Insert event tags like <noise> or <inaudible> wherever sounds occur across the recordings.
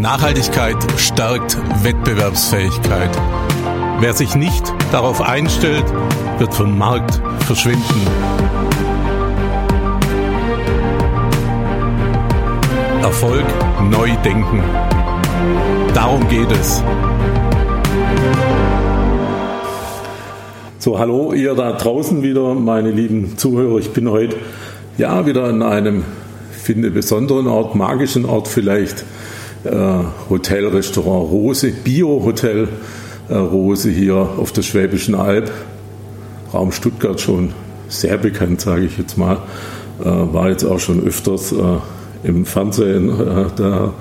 Nachhaltigkeit stärkt Wettbewerbsfähigkeit. Wer sich nicht darauf einstellt, wird vom Markt verschwinden. Erfolg neu denken. Darum geht es. So, hallo ihr da draußen wieder, meine lieben Zuhörer. Ich bin heute ja wieder an einem, finde besonderen Ort, magischen Ort vielleicht. Äh, Hotel, Restaurant Rose, Bio-Hotel äh, Rose hier auf der Schwäbischen Alb. Raum Stuttgart schon sehr bekannt, sage ich jetzt mal. Äh, war jetzt auch schon öfters im Fernsehen. Der,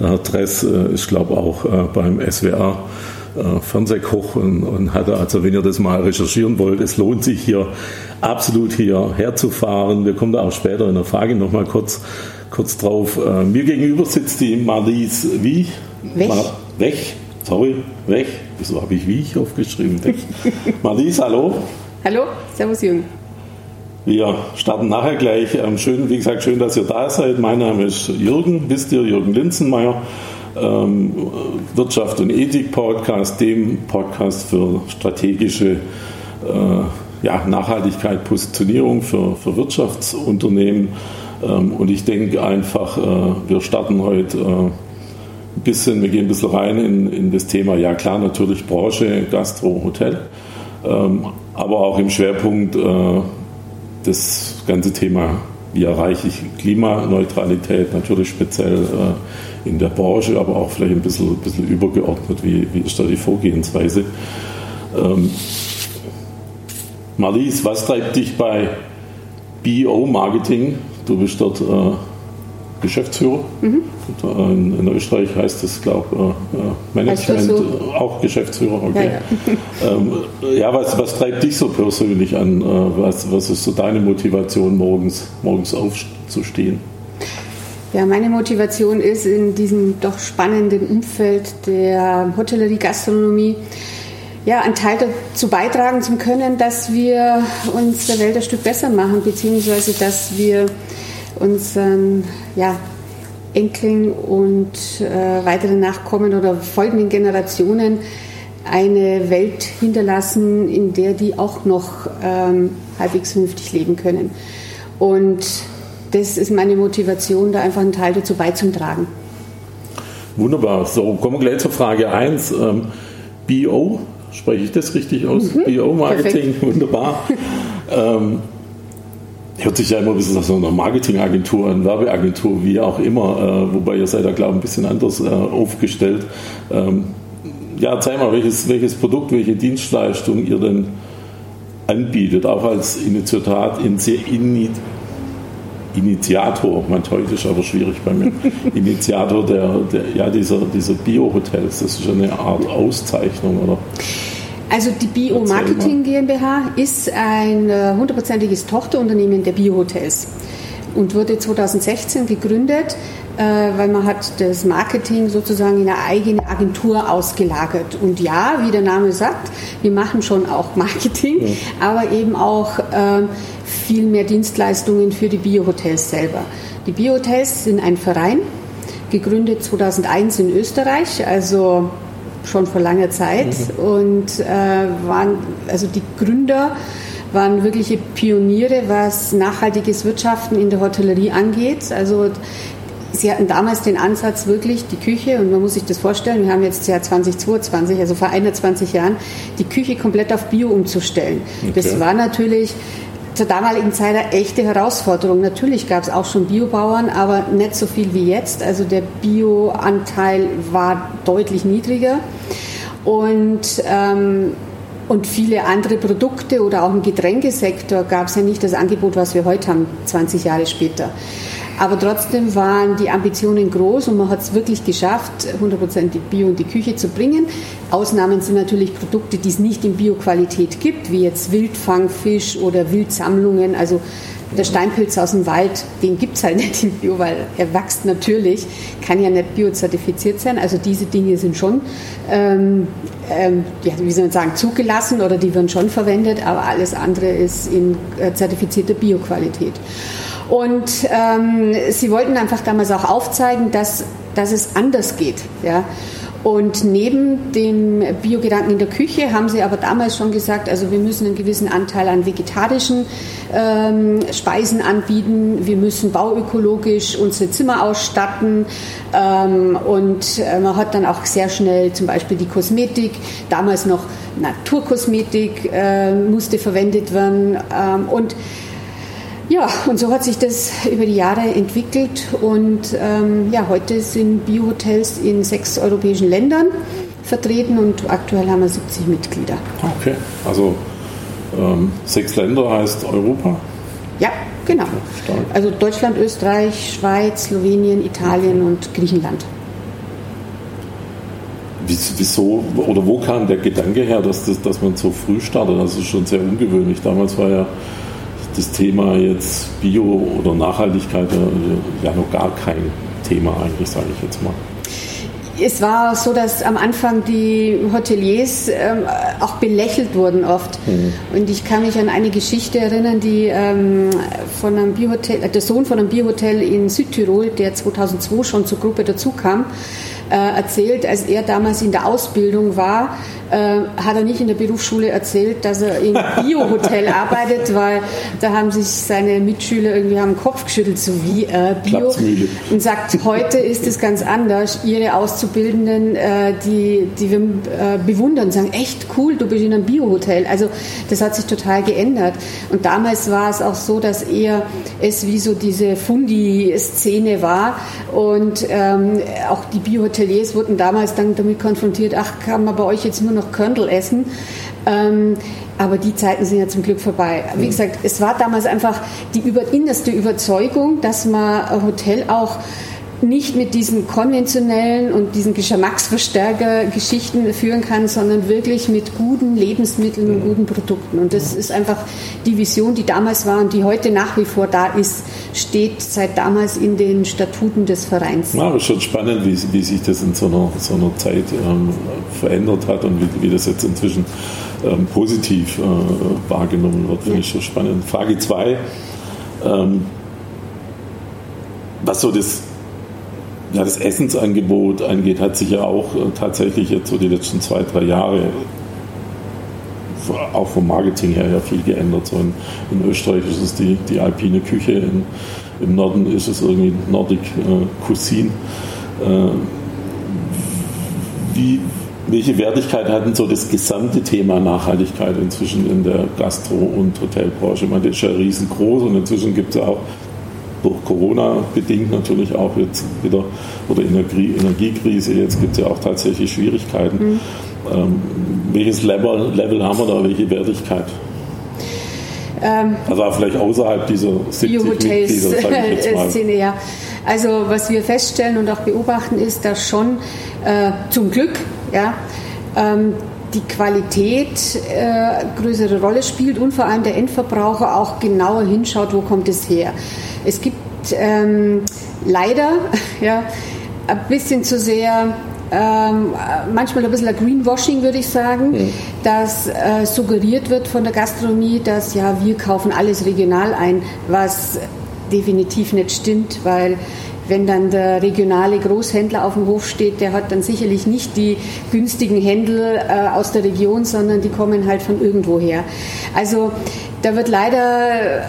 der Dress ist, glaube ich, auch beim SWR Fernsehkoch und, und, hatte, also wenn ihr das mal recherchieren wollt, es lohnt sich hier absolut hierher zu. Wir kommen da auch später in der Frage nochmal kurz, kurz drauf. Äh, mir gegenüber sitzt die Marlies wie? Wech. Mar Wech. Sorry, Wech. Wieso habe ich Wiech aufgeschrieben? Wech. <laughs> Marlies, hallo. Hallo, Servus Jürgen. Wir starten nachher gleich. Ähm, schön, wie gesagt, schön, dass ihr da seid. Mein Name ist Jürgen, wisst ihr, Jürgen Linzenmeier ähm, Wirtschaft und Ethik Podcast, dem Podcast für strategische äh, ja, Nachhaltigkeit, Positionierung für, für Wirtschaftsunternehmen. Ähm, und ich denke einfach, äh, wir starten heute äh, ein bisschen, wir gehen ein bisschen rein in, in das Thema, ja klar, natürlich Branche, Gastro, Hotel, ähm, aber auch im Schwerpunkt äh, das ganze Thema, wie erreiche ich Klimaneutralität, natürlich speziell in der Branche, aber auch vielleicht ein bisschen, ein bisschen übergeordnet, wie, wie ist da die Vorgehensweise. Ähm, Marlies, was treibt dich bei BO-Marketing? Du bist dort äh, Geschäftsführer. Mhm. In, in, Österreich heißt das, glaube ich, äh, Management, so? auch Geschäftsführer. Okay. Ja, ja. <laughs> ähm, ja, was, was treibt dich so persönlich an? Äh, was, was ist so deine Motivation, morgens, morgens aufzustehen? Ja, meine Motivation ist in diesem doch spannenden Umfeld der Hotellerie, Gastronomie, ja, einen Teil dazu beitragen zu können, dass wir uns der Welt ein Stück besser machen, beziehungsweise dass wir unseren ja, Enkeln und äh, weiteren Nachkommen oder folgenden Generationen eine Welt hinterlassen, in der die auch noch ähm, halbwegs vernünftig leben können. Und das ist meine Motivation, da einfach einen Teil dazu beizutragen. Wunderbar. So, kommen wir gleich zur Frage 1. Ähm, BO, spreche ich das richtig aus? Mhm. BO-Marketing, wunderbar. ähm, hört sich ja immer ein bisschen nach so einer Marketingagentur, einer Werbeagentur, wie auch immer, äh, wobei ihr seid da, glaube ich, ein bisschen anders äh, aufgestellt. Ähm, ja, zeig mal, welches, welches Produkt, welche Dienstleistung ihr denn anbietet, auch als Initiatat, in, in, Initiator, mein Deutsch ist aber schwierig bei mir, <laughs> Initiator der, der ja, dieser, dieser Bio-Hotels. Das ist eine Art Auszeichnung, oder? Also die Bio Marketing GmbH ist ein äh, hundertprozentiges Tochterunternehmen der Bio-Hotels und wurde 2016 gegründet, weil man hat das Marketing sozusagen in eine eigene Agentur ausgelagert. Und ja, wie der Name sagt, wir machen schon auch Marketing, aber eben auch ähm, viel mehr Dienstleistungen für die Biohotels selber. Die Biohotels sind ein Verein, gegründet 2001 in Österreich, also schon vor langer Zeit mhm. und äh, waren also die Gründer waren wirkliche Pioniere, was nachhaltiges Wirtschaften in der Hotellerie angeht. Also Sie hatten damals den Ansatz wirklich, die Küche, und man muss sich das vorstellen, wir haben jetzt das Jahr 2022, also vor 21 Jahren, die Küche komplett auf Bio umzustellen. Okay. Das war natürlich zur damaligen Zeit eine echte Herausforderung. Natürlich gab es auch schon Biobauern, aber nicht so viel wie jetzt. Also der Bioanteil war deutlich niedriger. Und ähm, und viele andere Produkte oder auch im Getränkesektor gab es ja nicht das Angebot, was wir heute haben, 20 Jahre später. Aber trotzdem waren die Ambitionen groß und man hat es wirklich geschafft, 100% Bio in die Küche zu bringen. Ausnahmen sind natürlich Produkte, die es nicht in Bio-Qualität gibt, wie jetzt Wildfangfisch oder Wildsammlungen, also Der Steinpilz aus dem Wald, den gibt es halt nicht im Bio, weil er wächst natürlich, kann ja nicht biozertifiziert sein. Also diese Dinge sind schon, ähm, ähm, ja, wie soll man sagen, zugelassen oder die werden schon verwendet, aber alles andere ist in äh, zertifizierter Bioqualität. Und ähm, sie wollten einfach damals auch aufzeigen, dass, dass es anders geht. Ja? Und neben dem Biogedanken in der Küche haben sie aber damals schon gesagt, also wir müssen einen gewissen Anteil an vegetarischen ähm, Speisen anbieten, wir müssen bauökologisch unsere Zimmer ausstatten. Ähm, und äh, man hat dann auch sehr schnell zum Beispiel die Kosmetik, damals noch Naturkosmetik äh, musste verwendet werden. Ähm, und ja, und so hat sich das über die Jahre entwickelt und ähm, ja, heute sind Biohotels in sechs europäischen Ländern vertreten und aktuell haben wir 70 Mitglieder. Okay, also ähm, sechs Länder heißt Europa? Ja, genau. Also Deutschland, Österreich, Schweiz, Slowenien, Italien und Griechenland. Wieso oder wo kam der Gedanke her, dass, das, dass man so früh startet? Das ist schon sehr ungewöhnlich. Damals war ja das Thema jetzt Bio oder Nachhaltigkeit ja noch gar kein Thema eigentlich, sage ich jetzt mal. Es war so, dass am Anfang die Hoteliers ähm, auch belächelt wurden oft. Mhm. Und ich kann mich an eine Geschichte erinnern, die ähm, von einem Biohotel, äh, der Sohn von einem Biohotel in Südtirol, der 2002 schon zur Gruppe dazu kam, äh, erzählt, als er damals in der Ausbildung war, äh, hat er nicht in der Berufsschule erzählt, dass er im <laughs> Bio-Hotel arbeitet, weil da haben sich seine Mitschüler irgendwie am Kopf geschüttelt, so wie äh, Bio. Und sagt, heute ist es ganz anders. Ihre Auszubildenden, äh, die, die wir äh, bewundern, sagen, echt cool, du bist in einem Bio-Hotel. Also das hat sich total geändert. Und damals war es auch so, dass eher es wie so diese Fundi-Szene war und ähm, auch die Bio-Hoteliers wurden damals dann damit konfrontiert, ach, kann man bei euch jetzt nur noch Körnel essen. Ähm, aber die Zeiten sind ja zum Glück vorbei. Wie gesagt, es war damals einfach die über, innerste Überzeugung, dass man ein Hotel auch nicht mit diesen konventionellen und diesen Geschmacksverstärker-Geschichten führen kann, sondern wirklich mit guten Lebensmitteln und guten Produkten. Und das ist einfach die Vision, die damals war und die heute nach wie vor da ist, steht seit damals in den Statuten des Vereins. Ja, aber schon spannend, wie, wie sich das in so einer, so einer Zeit ähm, verändert hat und wie, wie das jetzt inzwischen ähm, positiv äh, wahrgenommen wird, finde ja. ich schon spannend. Frage 2. Ähm, was so das ja, das Essensangebot angeht, hat sich ja auch äh, tatsächlich jetzt so die letzten zwei, drei Jahre auch vom Marketing her ja viel geändert. So in, in Österreich ist es die, die alpine Küche, in, im Norden ist es irgendwie Nordic äh, Cuisine. Äh, wie, welche Wertigkeit hat denn so das gesamte Thema Nachhaltigkeit inzwischen in der Gastro- und Hotelbranche? Ich meine, das ist ja riesengroß und inzwischen gibt es ja auch durch Corona bedingt natürlich auch jetzt wieder, oder Energie, Energiekrise, jetzt gibt es ja auch tatsächlich Schwierigkeiten. Mhm. Ähm, welches Level, Level haben wir da, welche Wertigkeit? Ähm, also vielleicht außerhalb dieser 70 <laughs> Szene, ja. Also was wir feststellen und auch beobachten ist, dass schon äh, zum Glück ja, ähm, die Qualität äh, größere Rolle spielt und vor allem der Endverbraucher auch genauer hinschaut, wo kommt es her. Es gibt ähm, leider <laughs> ja, ein bisschen zu sehr ähm, manchmal ein bisschen ein Greenwashing, würde ich sagen, mhm. dass äh, suggeriert wird von der Gastronomie, dass ja, wir kaufen alles regional ein, was definitiv nicht stimmt, weil wenn dann der regionale Großhändler auf dem Hof steht, der hat dann sicherlich nicht die günstigen Händel äh, aus der Region, sondern die kommen halt von irgendwo her. Also da wird leider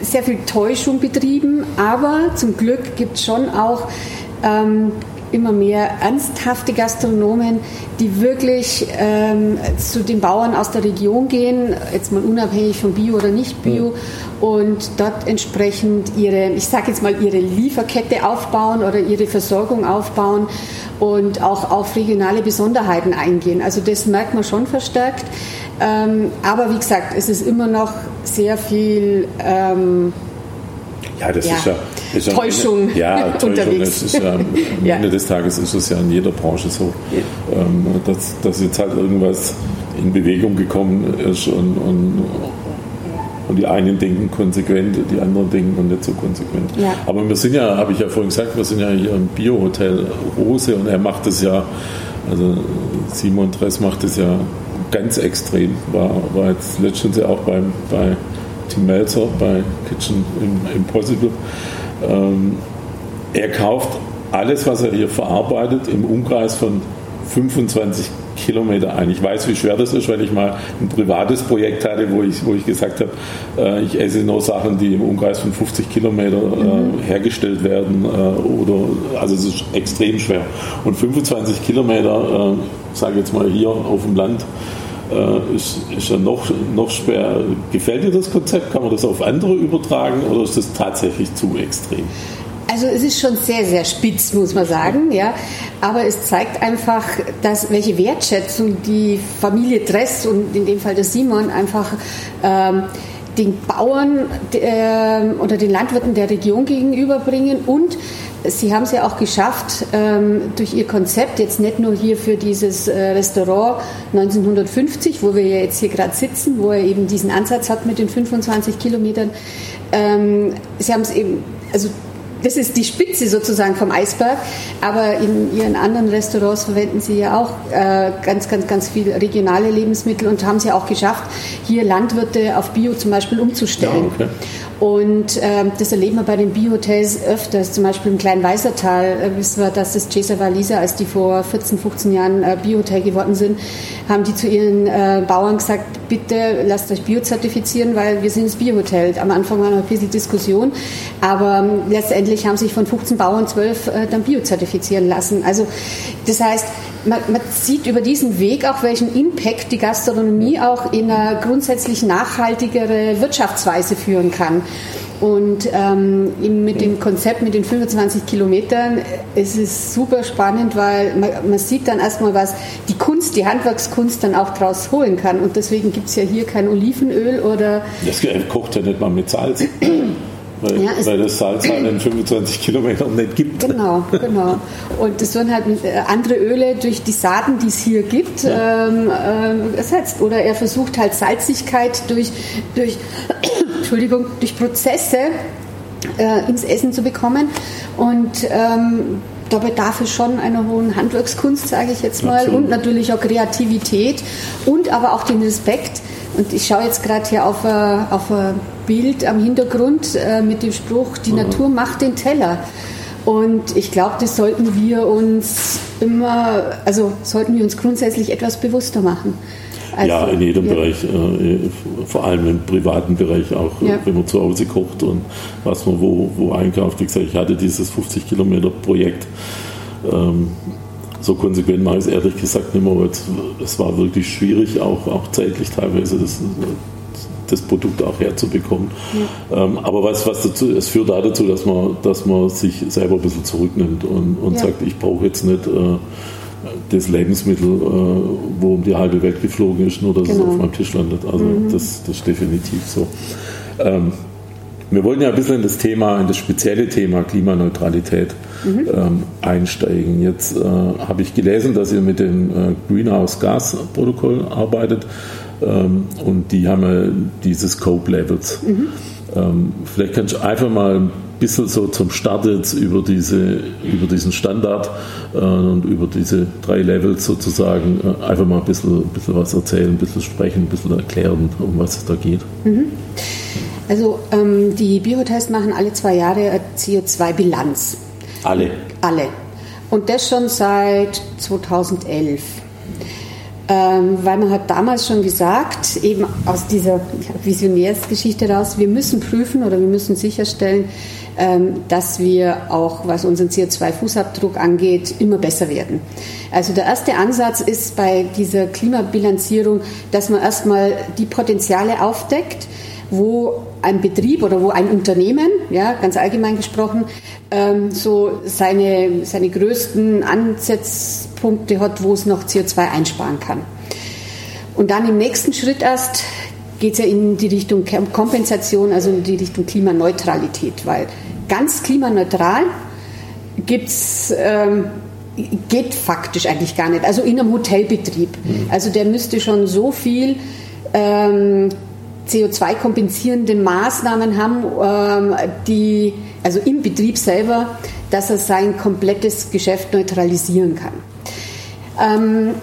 sehr viel Täuschung betrieben, aber zum Glück gibt es schon auch ähm, immer mehr ernsthafte Gastronomen, die wirklich ähm, zu den Bauern aus der Region gehen, jetzt mal unabhängig von Bio oder nicht Bio, mhm. und dort entsprechend ihre, ich sage jetzt mal, ihre Lieferkette aufbauen oder ihre Versorgung aufbauen und auch auf regionale Besonderheiten eingehen. Also das merkt man schon verstärkt. Ähm, aber wie gesagt, es ist immer noch sehr viel. Ähm, ja, das ja, ist ja, ist Täuschung, eine, ja, <laughs> Täuschung unterwegs. Ist ja, am <laughs> ja. Ende des Tages ist es ja in jeder Branche so, ähm, dass, dass jetzt halt irgendwas in Bewegung gekommen ist und, und, Und die einen denken konsequent, die anderen denken noch nicht so konsequent. Ja. Aber wir sind ja, habe ich ja vorhin gesagt, wir sind ja hier im Biohotel Rose und er macht es ja, also Simon Dress macht es ja ganz extrem. War, war jetzt letztens ja auch beim, bei Tim Melzer bei Kitchen Impossible. Ähm, er kauft alles, was er hier verarbeitet, im Umkreis von 25 Kilometer ein. Ich weiß, wie schwer das ist, weil ich mal ein privates Projekt hatte, wo ich, wo ich gesagt habe, äh, ich esse nur Sachen, die im Umkreis von 50 Kilometer äh, mhm. hergestellt werden. Äh, oder, also es ist extrem schwer. Und 25 Kilometer, äh, sage jetzt mal hier auf dem Land, äh, ist, ist ja noch, noch schwer. Gefällt dir das Konzept? Kann man das auf andere übertragen oder ist das tatsächlich zu extrem? Also es ist schon sehr, sehr spitz, muss man sagen, ja. Aber es zeigt einfach, dass welche Wertschätzung die Familie Dress und in dem Fall der Simon einfach ähm, den Bauern äh, oder den Landwirten der Region gegenüberbringen und Sie haben es ja auch geschafft, ähm, durch Ihr Konzept, jetzt nicht nur hier für dieses äh, Restaurant 1950, wo wir ja jetzt hier gerade sitzen, wo er eben diesen Ansatz hat mit den 25 Kilometern. Ähm, Sie haben es eben, also das ist die Spitze sozusagen vom Eisberg, aber in Ihren anderen Restaurants verwenden Sie ja auch äh, ganz, ganz, ganz viele regionale Lebensmittel und haben es ja auch geschafft, hier Landwirte auf Bio zum Beispiel umzustellen. Ja, okay. Und äh, das erleben wir bei den Biohotels öfters. Zum Beispiel im kleinen Weißertal äh, wissen wir, dass das Cesar Valisa, als die vor 14, 15 Jahren äh, Biohotel geworden sind, haben die zu ihren äh, Bauern gesagt, bitte lasst euch biozertifizieren, weil wir sind das Biohotel. Am Anfang war noch ein bisschen Diskussion, aber ähm, letztendlich haben sich von 15 Bauern 12 äh, dann biozertifizieren lassen. Also das heißt, man, man, sieht über diesen Weg auch, welchen Impact die Gastronomie auch in eine grundsätzlich nachhaltigere Wirtschaftsweise führen kann. Und ähm, mit dem Konzept mit den 25 Kilometern ist es super spannend, weil man, man sieht dann erstmal, was die Kunst, die Handwerkskunst dann auch draus holen kann. Und deswegen gibt es ja hier kein Olivenöl oder. Das kocht ja nicht mal mit Salz. <clears throat> weil, ja, weil das Salz halt in 25 Kilometern nicht gibt. Genau, genau. Und das werden halt äh, andere Öle durch die Saaten, die es hier gibt, ja. ähm, äh, ersetzt. Oder er versucht halt Salzigkeit durch, durch, <coughs> Entschuldigung, durch Prozesse äh, ins Essen zu bekommen. Und ähm, da bedarf es schon einer hohen Handwerkskunst, sage ich jetzt mal, Absolut. und natürlich auch Kreativität und aber auch den Respekt. Und ich schaue jetzt gerade hier auf, auf ein Bild am Hintergrund äh, mit dem Spruch, die mhm. Natur macht den Teller. Und ich glaube, das sollten wir uns immer, also sollten wir uns grundsätzlich etwas bewusster machen. Also, ja, in jedem ja. Bereich, äh, vor allem im privaten Bereich auch, ja. wenn man zu Hause kocht und was man wo, wo einkauft. Wie gesagt, ich hatte dieses 50 Kilometer Projekt. Ähm, so konsequent mache ich es ehrlich gesagt nicht mehr. Es war wirklich schwierig, auch, auch zeitlich teilweise das, das Produkt auch herzubekommen. Ja. Ähm, aber was, was dazu, es führt da dazu, dass man, dass man sich selber ein bisschen zurücknimmt und, und sagt, ich brauche jetzt nicht äh, das Lebensmittel, äh, wo um die halbe Welt geflogen ist, nur dass genau. es auf meinem Tisch landet. Also mhm. das, das ist definitiv so. Ähm, wir wollen ja ein bisschen in das Thema, in das spezielle Thema Klimaneutralität mhm. ähm, einsteigen. Jetzt äh, habe ich gelesen, dass ihr mit dem äh, Greenhouse Gas Protokoll arbeitet ähm, und die haben ja diese Scope Levels. Mhm. Ähm, vielleicht kannst du einfach mal ein bisschen so zum Start jetzt über, diese, über diesen Standard äh, und über diese drei Levels sozusagen äh, einfach mal ein bisschen, ein bisschen was erzählen, ein bisschen sprechen, ein bisschen erklären, um was es da geht. Mhm. Also ähm, die Biotests machen alle zwei Jahre CO2-Bilanz. Alle? Alle. Und das schon seit 2011. Ähm, weil man hat damals schon gesagt, eben aus dieser Visionärsgeschichte heraus, wir müssen prüfen oder wir müssen sicherstellen, ähm, dass wir auch, was unseren CO2-Fußabdruck angeht, immer besser werden. Also der erste Ansatz ist bei dieser Klimabilanzierung, dass man erstmal die Potenziale aufdeckt, wo ein Betrieb oder wo ein Unternehmen, ja, ganz allgemein gesprochen, ähm, so seine, seine größten Ansatzpunkte hat, wo es noch CO2 einsparen kann. Und dann im nächsten Schritt erst geht es ja in die Richtung Kompensation, also in die Richtung Klimaneutralität, weil ganz klimaneutral gibt's, ähm, geht faktisch eigentlich gar nicht. Also in einem Hotelbetrieb. Mhm. Also der müsste schon so viel ähm, CO2-kompensierende Maßnahmen haben, ähm, die, also im Betrieb selber, dass er sein komplettes Geschäft neutralisieren kann. Ähm,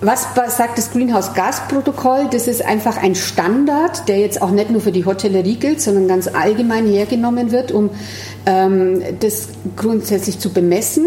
was sagt das Greenhouse-Gas-Protokoll? Das ist einfach ein Standard, der jetzt auch nicht nur für die Hotellerie gilt, sondern ganz allgemein hergenommen wird, um ähm, das grundsätzlich zu bemessen.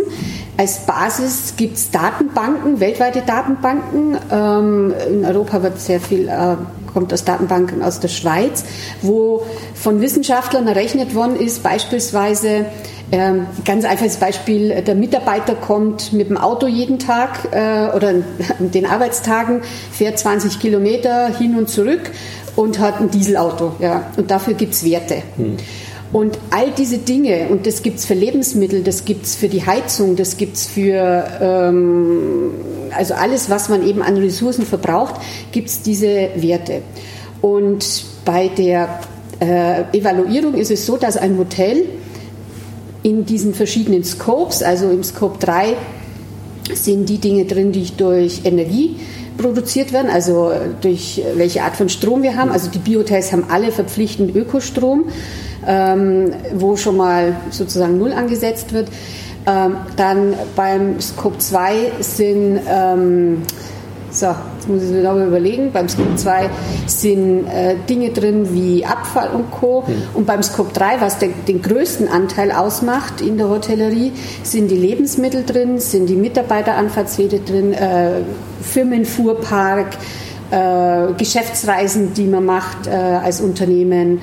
Als Basis gibt es Datenbanken, weltweite Datenbanken. Ähm, in Europa wird sehr viel äh, kommt aus Datenbanken aus der Schweiz, wo von Wissenschaftlern errechnet worden ist, beispielsweise ähm, ganz einfaches Beispiel, der Mitarbeiter kommt mit dem Auto jeden Tag äh, oder an <laughs> den Arbeitstagen, fährt 20 Kilometer hin und zurück und hat ein Dieselauto. Ja, und dafür gibt es Werte. Hm. Und all diese Dinge, und das gibt es für Lebensmittel, das gibt es für die Heizung, das gibt es für, ähm, also alles, was man eben an Ressourcen verbraucht, gibt es diese Werte. Und bei der äh, Evaluierung ist es so, dass ein Hotel in diesen verschiedenen Scopes, also im Scope 3 sind die Dinge drin, die durch Energie produziert werden, also durch welche Art von Strom wir haben. Also die Biohotels haben alle verpflichtend Ökostrom ähm, wo schon mal sozusagen Null angesetzt wird. Ähm, dann beim Scope 2 sind, ähm, so, jetzt muss ich mir nochmal überlegen, beim Scope 2 sind äh, Dinge drin wie Abfall und Co. Mhm. Und beim Scope 3, was den, den größten Anteil ausmacht in der Hotellerie, sind die Lebensmittel drin, sind die Mitarbeiteranfahrtswege drin, äh, Firmenfuhrpark, äh, Geschäftsreisen, die man macht äh, als Unternehmen,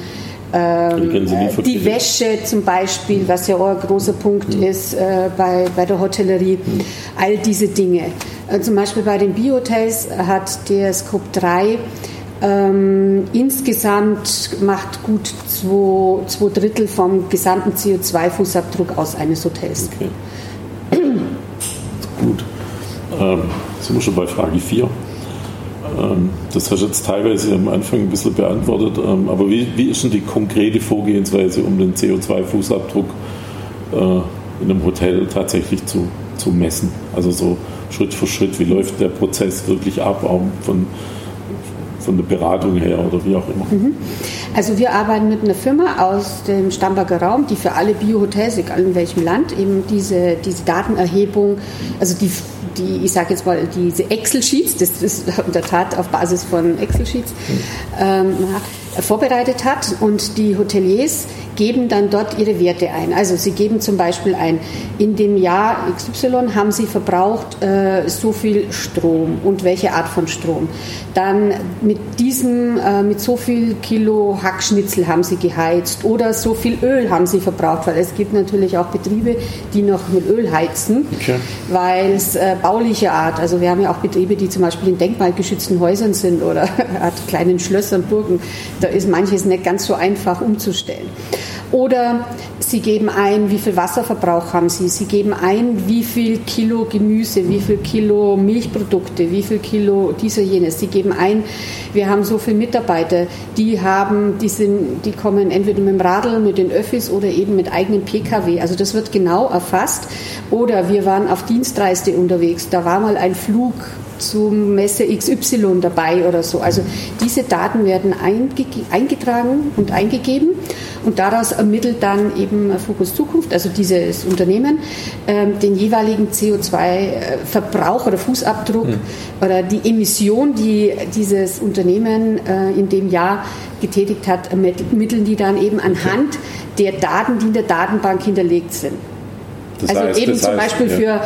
ähm, die Wäsche zum Beispiel, was ja auch ein großer Punkt mhm. ist äh, bei, bei der Hotellerie, mhm. all diese Dinge. Äh, zum Beispiel bei den Biohotels hat der Scope 3 ähm, insgesamt macht gut zwei, zwei Drittel vom gesamten CO2-Fußabdruck aus eines Hotels. Okay. <clears throat> gut. Ähm, sind wir schon bei Frage 4. Ähm, das hast du jetzt teilweise am Anfang ein bisschen beantwortet, ähm, aber wie, wie ist denn die konkrete Vorgehensweise, um den CO2-Fußabdruck äh, in einem Hotel tatsächlich zu, zu messen? Also so Schritt für Schritt, wie läuft der Prozess wirklich ab, auch von, von der Beratung her oder wie auch immer? Mhm. Also wir arbeiten mit einer Firma aus dem Stamberger Raum, die für alle Biohotels, egal in welchem Land, eben diese, diese Datenerhebung, also die die, ich sage jetzt mal, diese Excel-Sheets, das ist in der Tat auf Basis von Excel-Sheets, ähm, vorbereitet hat und die Hoteliers geben dann dort ihre Werte ein. Also sie geben zum Beispiel ein, in dem Jahr XY haben sie verbraucht äh, so viel Strom und welche Art von Strom. Dann mit diesem, äh, mit so viel Kilo Hackschnitzel haben sie geheizt oder so viel Öl haben sie verbraucht, weil es gibt natürlich auch Betriebe, die noch mit Öl heizen, okay. weil es äh, bauliche Art, also wir haben ja auch Betriebe, die zum Beispiel in denkmalgeschützten Häusern sind oder <laughs> kleinen Schlössern, Burgen, da ist manches nicht ganz so einfach umzustellen. Oder Sie geben ein, wie viel Wasserverbrauch haben Sie. Sie geben ein, wie viel Kilo Gemüse, wie viel Kilo Milchprodukte, wie viel Kilo dieser jenes. Sie geben ein, wir haben so viele Mitarbeiter, die haben, die sind, die kommen entweder mit dem Radl, mit den Öffis oder eben mit eigenen PKW. Also das wird genau erfasst. Oder wir waren auf Dienstreise unterwegs. Da war mal ein Flug zum Messe XY dabei oder so. Also diese Daten werden eingetragen und eingegeben und daraus ermittelt dann eben Fokus Zukunft, also dieses Unternehmen, ähm, den jeweiligen CO2-Verbrauch oder Fußabdruck mhm. oder die Emission, die dieses Unternehmen äh, in dem Jahr getätigt hat, ermitteln die dann eben anhand der Daten, die in der Datenbank hinterlegt sind. Das also heißt, eben zum Beispiel ja. für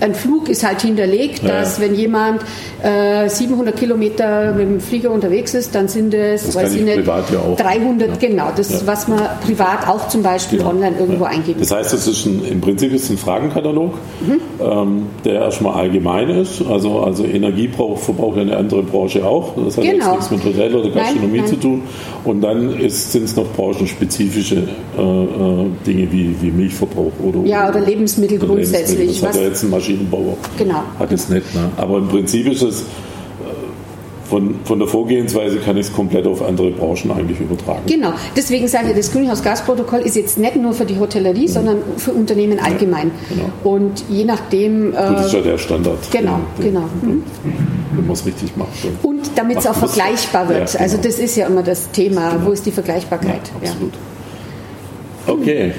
ein Flug ist halt hinterlegt, ja. dass wenn jemand äh, 700 Kilometer mit dem Flieger unterwegs ist, dann sind es, das weiß ich nicht, ja 300, ja. genau, das ist, was man privat auch zum Beispiel online irgendwo eingeben Das heißt, das ist ein, im Prinzip ist ein Fragenkatalog, mhm. ähm, der erstmal allgemein ist, also, also Energieverbrauch ja eine andere Branche auch, das hat genau. jetzt nichts mit Hotel oder Gastronomie nein, nein. zu tun und dann sind es noch branchenspezifische äh, äh, Dinge wie, wie Milchverbrauch oder Ja, oder Lebensmittel oder grundsätzlich. Lebensmittel. Das hat ja jetzt ein Maschinenbauer. Genau. Hat es nicht. Ne? Aber im Prinzip ist es äh, von, von, der Vorgehensweise kann ich es komplett auf andere Branchen eigentlich übertragen. Genau, deswegen sage ich, das Greenhouse-Gas-Protokoll ist jetzt nicht nur für die Hotellerie, mhm. sondern für Unternehmen allgemein. Ja, genau. Und je nachdem. Äh, das ist ja der Standard. Genau, den, den, genau. Mhm. wenn man es richtig macht. Und damit es auch vergleichbar wird. Ja, genau. Also das ist ja immer das Thema, genau. wo ist die Vergleichbarkeit? Ja, absolut. Okay.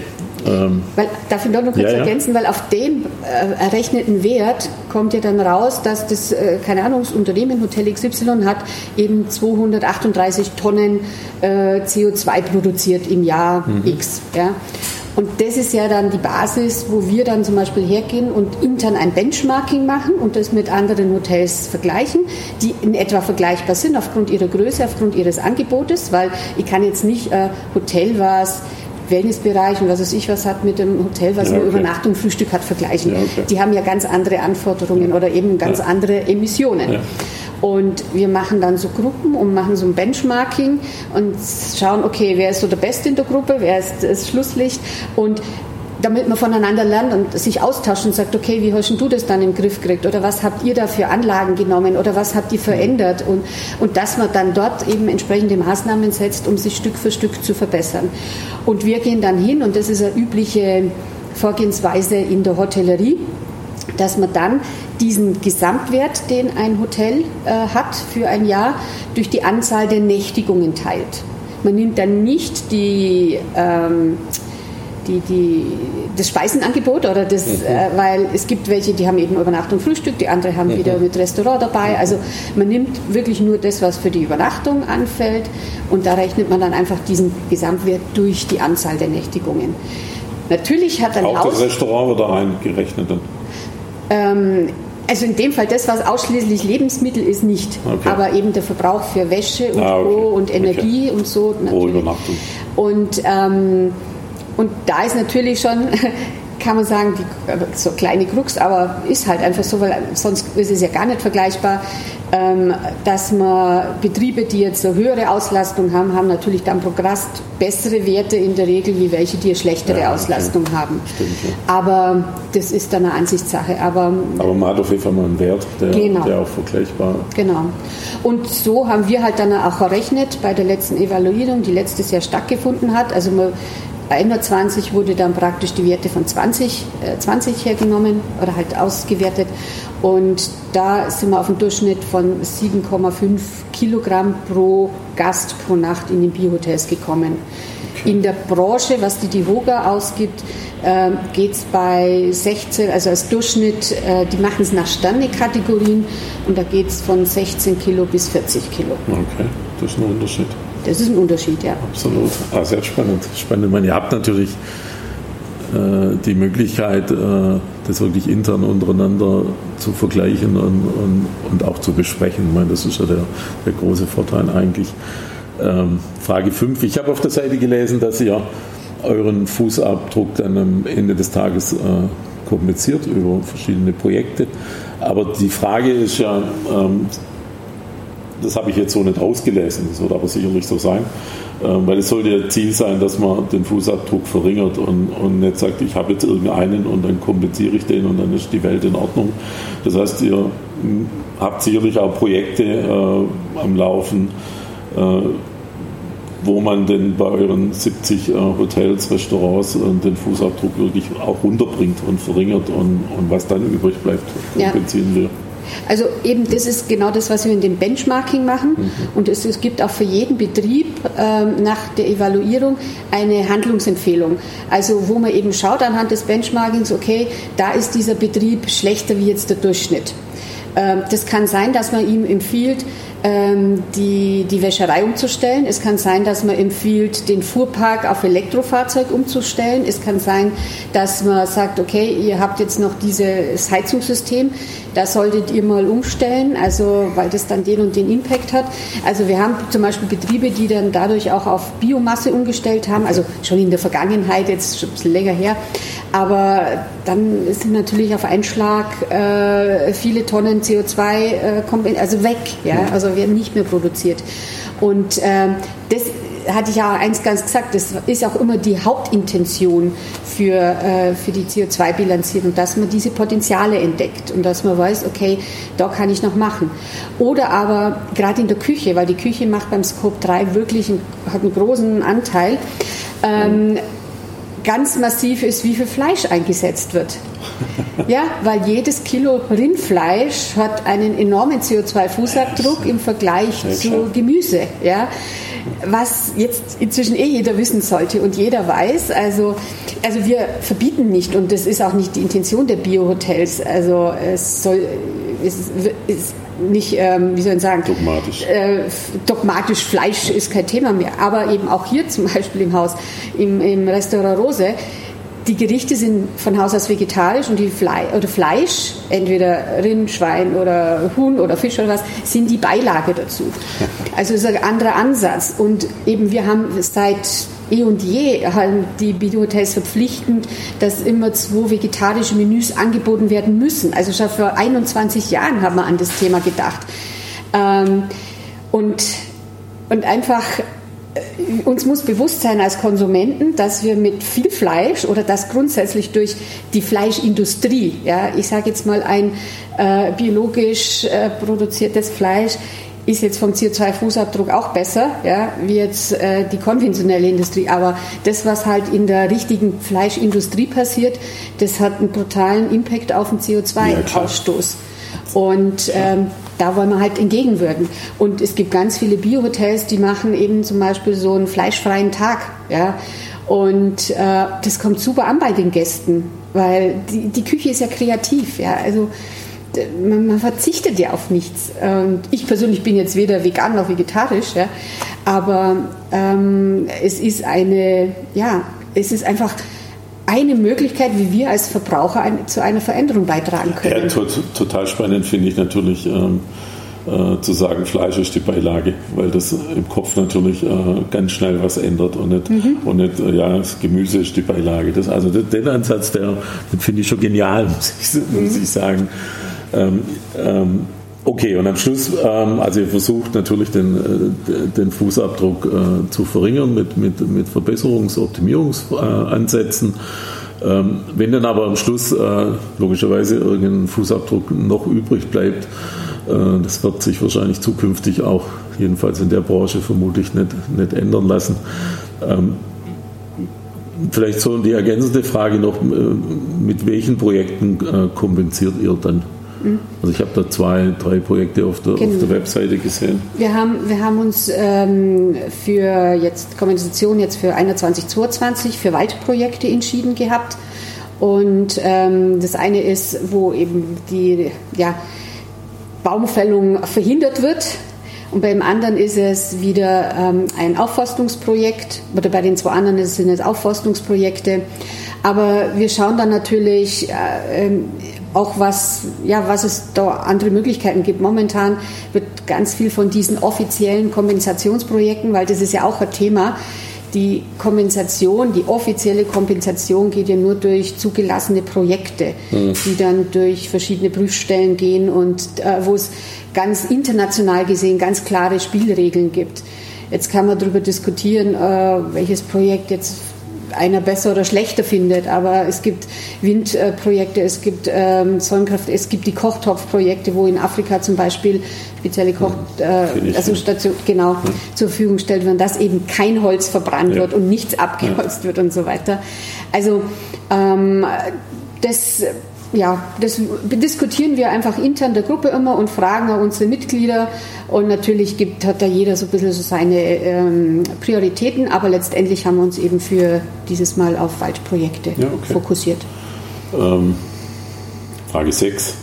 Ähm, weil, darf ich noch kurz ja, ergänzen, weil auf den äh, errechneten Wert kommt ja dann raus, dass das, äh, keine Ahnung, das Unternehmen Hotel XY hat eben 238 Tonnen äh, CO2 produziert im Jahr mhm. X. Ja? Und das ist ja dann die Basis, wo wir dann zum Beispiel hergehen und intern ein Benchmarking machen und das mit anderen Hotels vergleichen, die in etwa vergleichbar sind aufgrund ihrer Größe, aufgrund ihres Angebotes, weil ich kann jetzt nicht äh, Hotel, was Wellnessbereich und was weiß ich was hat mit dem Hotel, was ja, okay. Übernachtung, Frühstück hat, vergleichen. Ja, okay. Die haben ja ganz andere Anforderungen oder eben ganz andere Emissionen. Und wir machen dann so Gruppen und machen so ein Benchmarking und schauen, okay, wer ist so der Beste in der Gruppe, wer ist das Schlusslicht und damit man voneinander lernt und sich austauscht und sagt, okay, wie hast du das dann im Griff gekriegt oder was habt ihr da für Anlagen genommen oder was habt ihr verändert und, und dass man dann dort eben entsprechende Maßnahmen setzt, um sich Stück für Stück zu verbessern. Und wir gehen dann hin und das ist eine übliche Vorgehensweise in der Hotellerie, dass man dann diesen Gesamtwert, den ein Hotel äh, hat für ein Jahr, durch die Anzahl der Nächtigungen teilt. Man nimmt dann nicht die ähm, die, die, das Speisenangebot oder das, mhm. äh, weil es gibt welche, die haben eben Übernachtung, Frühstück, die andere haben mhm. wieder mit Restaurant dabei. Mhm. Also man nimmt wirklich nur das, was für die Übernachtung anfällt und da rechnet man dann einfach diesen Gesamtwert durch die Anzahl der Nächtigungen. Natürlich hat ein Auch Haus, das Restaurant wird da eingerechnet dann? Ähm, also in dem Fall das, was ausschließlich Lebensmittel ist, nicht. Okay. Aber eben der Verbrauch für Wäsche und ah, okay. und Energie okay. und so. Natürlich. Pro Übernachtung. Und ähm, und da ist natürlich schon, <laughs> kann man sagen, die, so kleine Krux, aber ist halt einfach so, weil sonst ist es ja gar nicht vergleichbar, ähm, dass man Betriebe, die jetzt eine höhere Auslastung haben, haben natürlich dann pro Gast bessere Werte in der Regel, wie welche, die eine schlechtere ja, Auslastung okay. haben. Stimmt, ja. Aber das ist dann eine Ansichtssache. Aber, aber man hat auf jeden Fall mal einen Wert, der, genau. der auch vergleichbar ist. Genau. Und so haben wir halt dann auch errechnet bei der letzten Evaluierung, die letztes Jahr stattgefunden hat. Also man 21 wurde dann praktisch die Werte von 20, äh, 20 hergenommen oder halt ausgewertet. Und da sind wir auf einen Durchschnitt von 7,5 Kilogramm pro Gast pro Nacht in den Biohotels gekommen. Okay. In der Branche, was die DIHOGA ausgibt, äh, geht es bei 16, also als Durchschnitt, äh, die machen es nach Sternekategorien und da geht es von 16 Kilo bis 40 Kilo. Okay, das ist ein Unterschied. Das ist ein Unterschied, ja. Absolut. Ah, sehr spannend. Spannend. Ich meine, ihr habt natürlich äh, die Möglichkeit, äh, das wirklich intern untereinander zu vergleichen und, und, und, auch zu besprechen. Ich meine, das ist ja der, der große Vorteil eigentlich. Ähm, Frage 5. Ich habe auf der Seite gelesen, dass ihr euren Fußabdruck dann am Ende des Tages äh, kommuniziert über verschiedene Projekte. Aber die Frage ist ja, ähm, das habe ich jetzt so nicht ausgelesen, das wird aber sicherlich so sein, ähm, weil es sollte ja Ziel sein, dass man den Fußabdruck verringert und, und nicht sagt, ich habe jetzt irgendeinen und dann kompensiere ich den und dann ist die Welt in Ordnung. Das heißt, ihr hm, habt sicherlich auch Projekte äh, am Laufen, äh, wo man denn bei euren 70 äh, Hotels, Restaurants äh, den Fußabdruck wirklich auch runterbringt und verringert und, und was dann übrig bleibt, kompensieren ja. wir. Also eben das ist genau das, was wir in dem Benchmarking machen. Mhm. Und es, es, gibt auch für jeden Betrieb ähm, nach der Evaluierung eine Handlungsempfehlung. Also wo man eben schaut anhand des Benchmarkings, okay, da ist dieser Betrieb schlechter wie jetzt der Durchschnitt. Ähm, das kann sein, dass man ihm empfiehlt, ähm, die, die Wäscherei umzustellen. Es kann sein, dass man empfiehlt, den Fuhrpark auf Elektrofahrzeug umzustellen. Es kann sein, dass man sagt, okay, ihr habt jetzt noch dieses Heizungssystem, da solltet ihr mal umstellen, also weil das dann den und den Impact hat. Also wir haben zum Beispiel Betriebe, die dann dadurch auch auf Biomasse umgestellt haben, also schon in der Vergangenheit, jetzt schon ein bisschen länger her. Aber dann sind natürlich auf Einschlag äh, viele Tonnen CO2 äh, also weg, ja, also werden nicht mehr produziert. Und äh, das hatte ich ja eins ganz gesagt, das ist auch immer die Hauptintention für, äh, für die CO2-Bilanzierung, dass man diese Potenziale entdeckt und dass man weiß, okay, da kann ich noch machen. Oder aber gerade in der Küche, weil die Küche macht beim Scope 3 wirklich einen, hat einen großen Anteil. Ähm, ganz massiv ist, wie viel Fleisch eingesetzt wird. Ja, weil jedes Kilo Rindfleisch hat einen enormen CO2-Fußabdruck im Vergleich zu Gemüse. Ja, was jetzt inzwischen eh jeder wissen sollte und jeder weiß. Also, also wir verbieten nicht und das ist auch nicht die Intention der Biohotels. Also es soll es ist nicht, ähm, wie soll ich sagen, dogmatisch. Äh, dogmatisch Fleisch ist kein Thema mehr. Aber eben auch hier zum <laughs> Beispiel im Haus, im, im Restaurant Rose, die Gerichte sind von Haus aus vegetarisch und die Fle oder Fleisch, entweder Rind, Schwein oder Huhn oder Fisch oder was, sind die Beilage dazu. Also es ist ein anderer Ansatz. Und eben wir haben seit eh und je haben die Biohotels verpflichtend, dass immer zwei vegetarische Menüs angeboten werden müssen. Also schon vor 21 Jahren haben wir an das Thema gedacht. Ähm, und, und einfach uns muss bewusst sein als Konsumenten, dass wir mit viel Fleisch oder das grundsätzlich durch die Fleischindustrie, ja, ich sage jetzt mal ein äh, biologisch äh, produziertes Fleisch, ist jetzt vom CO2-Fußabdruck auch besser, ja, wie jetzt äh, die konventionelle Industrie. Aber das, was halt in der richtigen Fleischindustrie passiert, das hat einen brutalen Impact auf den CO2-Ausstoß. Ja, Und ähm, da wollen wir halt entgegenwirken. Und es gibt ganz viele Biohotels, die machen eben zum Beispiel so einen fleischfreien Tag. Ja? Und äh, das kommt super an bei den Gästen, weil die, die Küche ist ja kreativ. Ja? Also man, man, verzichtet ja auf nichts. Und ich persönlich bin jetzt weder vegan noch vegetarisch, ja? aber ähm, es ist eine, ja, es ist einfach eine Möglichkeit, wie wir als Verbraucher ein, zu einer Veränderung beitragen können. Ja, to total spannend finde ich natürlich ähm, äh, zu sagen, Fleisch ist die Beilage, weil das im Kopf natürlich äh, ganz schnell was ändert und nicht, mhm. und nicht äh, ja, das Gemüse ist die Beilage. Das, also den, den Ansatz, der, den finde ich schon genial, <laughs> muss ich, muss ich sagen. Ähm, ähm, Okay, und am Schluss, ähm, also ihr versucht natürlich den, äh, den Fußabdruck äh, zu verringern mit, mit, mit Verbesserungs-, Optimierungsansätzen. Ähm, wenn dann aber am Schluss äh, logischerweise irgendein Fußabdruck noch übrig bleibt, äh, das wird sich wahrscheinlich zukünftig auch, jedenfalls in der Branche, vermutlich nicht, nicht ändern lassen. Ähm, vielleicht so die ergänzende Frage noch, äh, mit welchen Projekten äh, kompensiert ihr dann also ich habe da zwei, drei Projekte auf der, genau. auf der Webseite gesehen. Wir haben, wir haben uns ähm, für jetzt Kompensation jetzt für 21, 22 für Waldprojekte entschieden gehabt. Und ähm, das eine ist, wo eben die ja, Baumfällung verhindert wird. Und beim anderen ist es wieder ähm, ein Aufforstungsprojekt, oder bei den zwei anderen sind es Aufforstungsprojekte. Aber wir schauen dann natürlich, äh, ähm, auch was, ja, was es da andere Möglichkeiten gibt. Momentan wird ganz viel von diesen offiziellen Kompensationsprojekten, weil das ist ja auch ein Thema, die Kompensation, die offizielle Kompensation geht ja nur durch zugelassene Projekte, mhm. die dann durch verschiedene Prüfstellen gehen und äh, wo es ganz international gesehen ganz klare Spielregeln gibt. Jetzt kann man darüber diskutieren, äh, welches Projekt jetzt einer besser oder schlechter findet. Aber es gibt Windprojekte, es gibt ähm, Sonnenkraft, es gibt die Kochtopfprojekte, wo in Afrika zum Beispiel spezielle Koch, äh, also Station, genau, ja. zur Verfügung gestellt werden, dass eben kein Holz verbrannt ja. wird und nichts abgeholzt ja. wird und so weiter. Also ähm, das ja, das diskutieren wir einfach intern der Gruppe immer und fragen auch unsere Mitglieder. Und natürlich gibt, hat da jeder so ein bisschen so seine ähm, Prioritäten, aber letztendlich haben wir uns eben für dieses Mal auf Waldprojekte ja, okay. fokussiert. Ähm, Frage 6.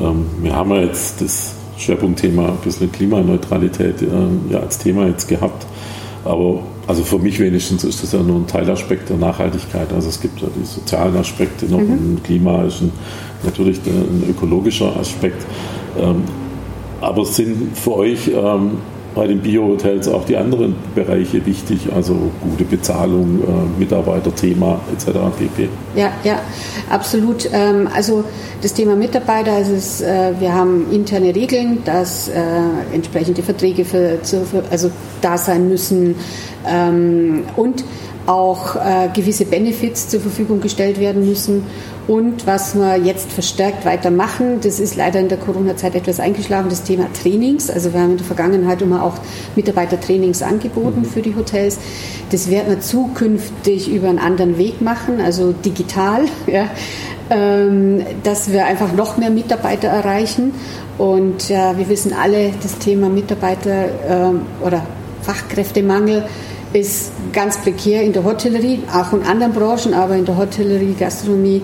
Ähm, wir haben ja jetzt das Schwerpunktthema ein bisschen Klimaneutralität äh, ja, als Thema jetzt gehabt. Aber also für mich wenigstens ist das ja nur ein Teilaspekt der Nachhaltigkeit. Also es gibt ja die sozialen Aspekte noch, mhm. Klima ist ein, natürlich ein ökologischer Aspekt. Ähm, aber sind für euch ähm, bei den Bio-Hotels auch die anderen Bereiche wichtig, also gute Bezahlung, äh, Mitarbeiterthema etc. pp. Ja, ja, absolut. Ähm, also das Thema Mitarbeiter, also es, äh, wir haben interne Regeln, dass äh, entsprechende Verträge für, zu, für, also da sein müssen ähm, und auch äh, gewisse Benefits zur Verfügung gestellt werden müssen. Und was wir jetzt verstärkt weitermachen, das ist leider in der Corona-Zeit etwas eingeschlagen, das Thema Trainings. Also wir haben in der Vergangenheit immer auch Mitarbeitertrainings angeboten mhm. für die Hotels. Das werden wir zukünftig über einen anderen Weg machen, also digital, <laughs> ja, ähm, dass wir einfach noch mehr Mitarbeiter erreichen. Und äh, wir wissen alle, das Thema Mitarbeiter äh, oder Fachkräftemangel ist ganz prekär in der Hotellerie, auch in anderen Branchen, aber in der Hotellerie, Gastronomie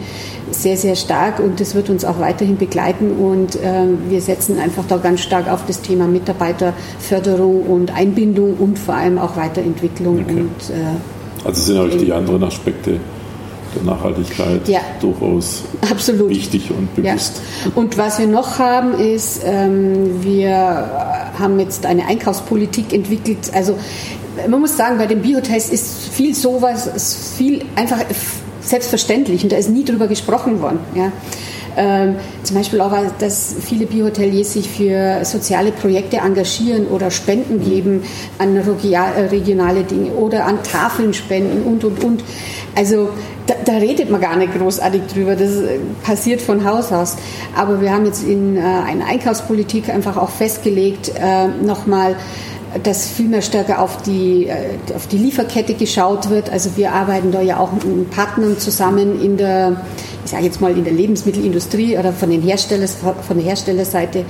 sehr, sehr stark und das wird uns auch weiterhin begleiten und äh, wir setzen einfach da ganz stark auf das Thema Mitarbeiterförderung und Einbindung und vor allem auch Weiterentwicklung. Okay. Und, äh, also sind euch die anderen Aspekte der Nachhaltigkeit ja, durchaus absolut. wichtig und bewusst. Ja. Und was wir noch haben, ist, ähm, wir haben jetzt eine Einkaufspolitik entwickelt. Also man muss sagen, bei den Biohotels ist viel sowas, ist viel einfach selbstverständlich und da ist nie drüber gesprochen worden. Ja. Ähm, zum Beispiel auch, dass viele Biohoteliers sich für soziale Projekte engagieren oder Spenden mhm. geben an äh, regionale Dinge oder an Tafeln spenden und, und, und. Also da, da redet man gar nicht großartig drüber, das äh, passiert von Haus aus. Aber wir haben jetzt in äh, einer Einkaufspolitik einfach auch festgelegt, äh, nochmal, dass viel mehr stärker auf die, äh, auf die Lieferkette geschaut wird. Also wir arbeiten da ja auch mit Partnern zusammen in der, ich sage jetzt mal in der Lebensmittelindustrie oder von, den von der Herstellerseite,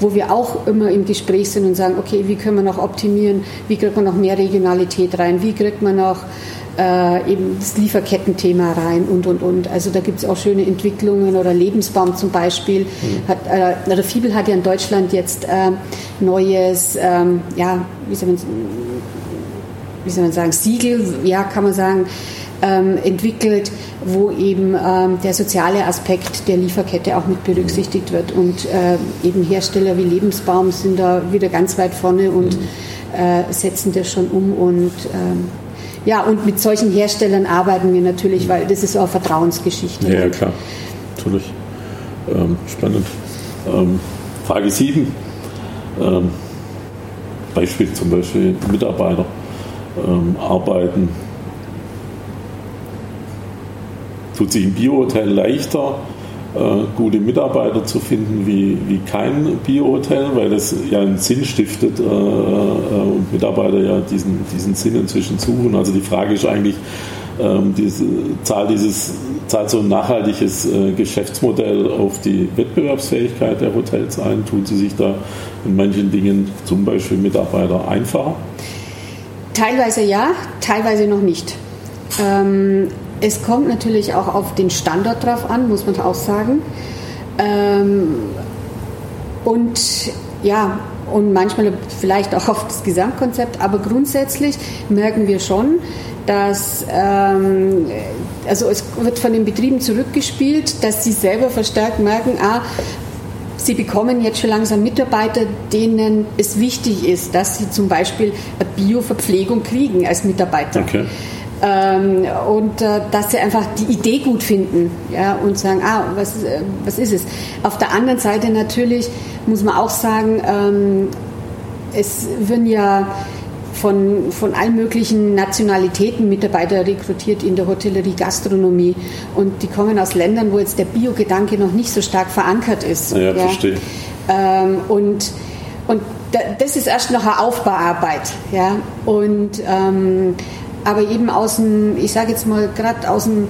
wo wir auch immer im Gespräch sind und sagen, okay, wie können wir noch optimieren, wie kriegt man noch mehr Regionalität rein, wie kriegt man noch äh, eben das Lieferkettenthema rein und und und. Also da gibt es auch schöne Entwicklungen oder Lebensbaum zum Beispiel. Mhm. Hat, äh, oder Fiebel hat ja in Deutschland jetzt äh, neues, ähm, ja, wie soll, man, wie soll man sagen, Siegel, ja, kann man sagen, ähm, entwickelt, wo eben ähm, der soziale Aspekt der Lieferkette auch mit berücksichtigt wird. Und äh, eben Hersteller wie Lebensbaum sind da wieder ganz weit vorne und mhm. äh, setzen das schon um und ähm, ja, und mit solchen Herstellern arbeiten wir natürlich, weil das ist auch Vertrauensgeschichte. Ja, ja klar, natürlich. Ähm, spannend. Ähm, Frage 7. Ähm, Beispiel zum Beispiel Mitarbeiter ähm, arbeiten. Tut sich ein Biohotel leichter, gute Mitarbeiter zu finden wie, wie kein Bio-Hotel, weil das ja einen Sinn stiftet äh, äh, und Mitarbeiter ja diesen, diesen Sinn inzwischen suchen. Also die Frage ist eigentlich, ähm, diese, zahlt, dieses, zahlt so ein nachhaltiges äh, Geschäftsmodell auf die Wettbewerbsfähigkeit der Hotels ein? Tun sie sich da in manchen Dingen zum Beispiel Mitarbeiter einfacher? Teilweise ja, teilweise noch nicht. Ähm, es kommt natürlich auch auf den Standort drauf an, muss man auch sagen. Ähm, und ja, und manchmal vielleicht auch auf das Gesamtkonzept, aber grundsätzlich merken wir schon, dass ähm, also es wird von den Betrieben zurückgespielt, dass sie selber verstärkt merken, ah, sie bekommen jetzt schon langsam Mitarbeiter, denen es wichtig ist, dass sie zum Beispiel Bioverpflegung kriegen als Mitarbeiter. Okay. Ähm, und äh, dass sie einfach die Idee gut finden ja, und sagen, ah, was, äh, was ist es? Auf der anderen Seite natürlich muss man auch sagen, ähm, es werden ja von, von allen möglichen Nationalitäten Mitarbeiter rekrutiert in der Hotellerie, Gastronomie. Und die kommen aus Ländern, wo jetzt der Bio-Gedanke noch nicht so stark verankert ist. Ja, ja. verstehe. Ähm, und, und das ist erst noch eine Aufbauarbeit. Ja? Und ähm, aber eben aus dem, ich sage jetzt mal gerade aus dem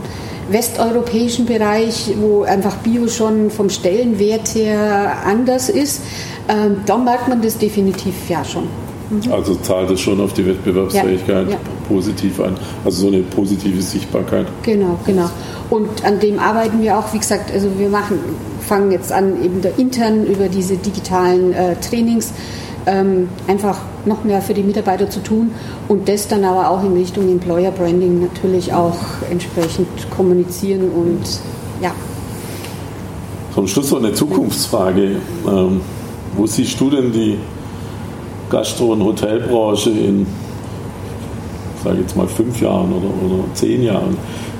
westeuropäischen Bereich, wo einfach Bio schon vom Stellenwert her anders ist, ähm, da merkt man das definitiv ja schon. Mhm. Also zahlt es schon auf die Wettbewerbsfähigkeit ja, ja. positiv an. Also so eine positive Sichtbarkeit. Genau, genau. Und an dem arbeiten wir auch, wie gesagt, also wir machen, fangen jetzt an, eben da intern über diese digitalen äh, Trainings ähm, einfach noch mehr für die Mitarbeiter zu tun und das dann aber auch in Richtung Employer Branding natürlich auch entsprechend kommunizieren und ja. Zum Schluss noch eine Zukunftsfrage. Ähm, wo siehst du denn die Gastro- und Hotelbranche in, sage jetzt mal, fünf Jahren oder, oder zehn Jahren?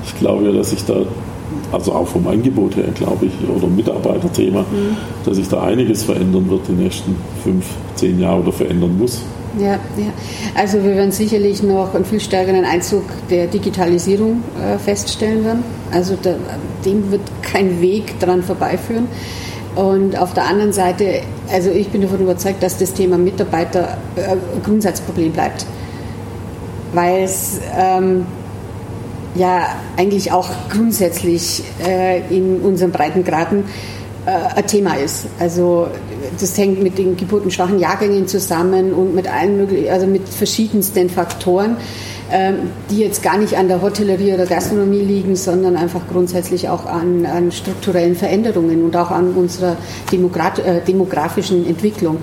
Ich glaube ja, dass sich da also auch vom Angebot her, glaube ich, oder Mitarbeiterthema, mhm. dass sich da einiges verändern wird die nächsten fünf, zehn Jahre oder verändern muss. Ja, ja. Also wir werden sicherlich noch einen viel stärkeren Einzug der Digitalisierung äh, feststellen werden. Also da, dem wird kein Weg dran vorbeiführen. Und auf der anderen Seite, also ich bin davon überzeugt, dass das Thema Mitarbeiter äh, ein Grundsatzproblem bleibt. Weil es ähm, ja eigentlich auch grundsätzlich äh, in unseren Breitengraden äh, ein Thema ist. Also das hängt mit den geburtenschwachen Jahrgängen zusammen und mit allen möglichen, also mit verschiedensten Faktoren, ähm, die jetzt gar nicht an der Hotellerie oder Gastronomie liegen, sondern einfach grundsätzlich auch an, an strukturellen Veränderungen und auch an unserer äh, demografischen Entwicklung.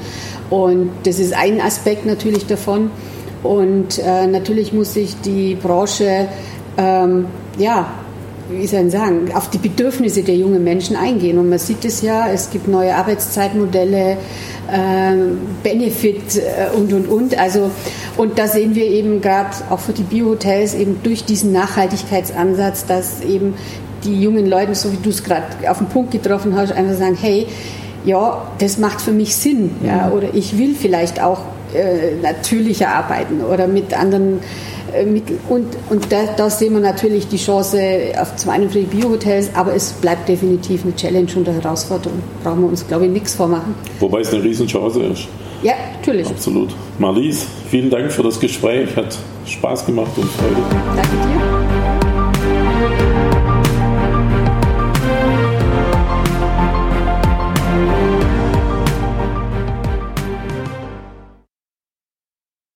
Und das ist ein Aspekt natürlich davon. Und äh, natürlich muss sich die Branche ähm, ja, wie soll ich sagen, auf die Bedürfnisse der jungen Menschen eingehen. Und man sieht es ja, es gibt neue Arbeitszeitmodelle, äh, Benefit äh, und, und, und. Also, und da sehen wir eben gerade auch für die Biohotels eben durch diesen Nachhaltigkeitsansatz, dass eben die jungen Leute, so wie du es gerade auf den Punkt getroffen hast, einfach sagen, hey, ja, das macht für mich Sinn. Ja, mhm. oder ich will vielleicht auch äh, natürlicher arbeiten oder mit anderen. Und, und da, da, sehen wir natürlich die Chance auf zum einen für die Biohotels, aber es bleibt definitiv eine Challenge und eine Herausforderung. Brauchen wir uns, glaube ich, nichts vormachen. Wobei es eine Riesenchance ist. Ja, natürlich. Absolut. Marlies, vielen Dank für das Gespräch. Hat Spaß gemacht und Freude. Danke dir.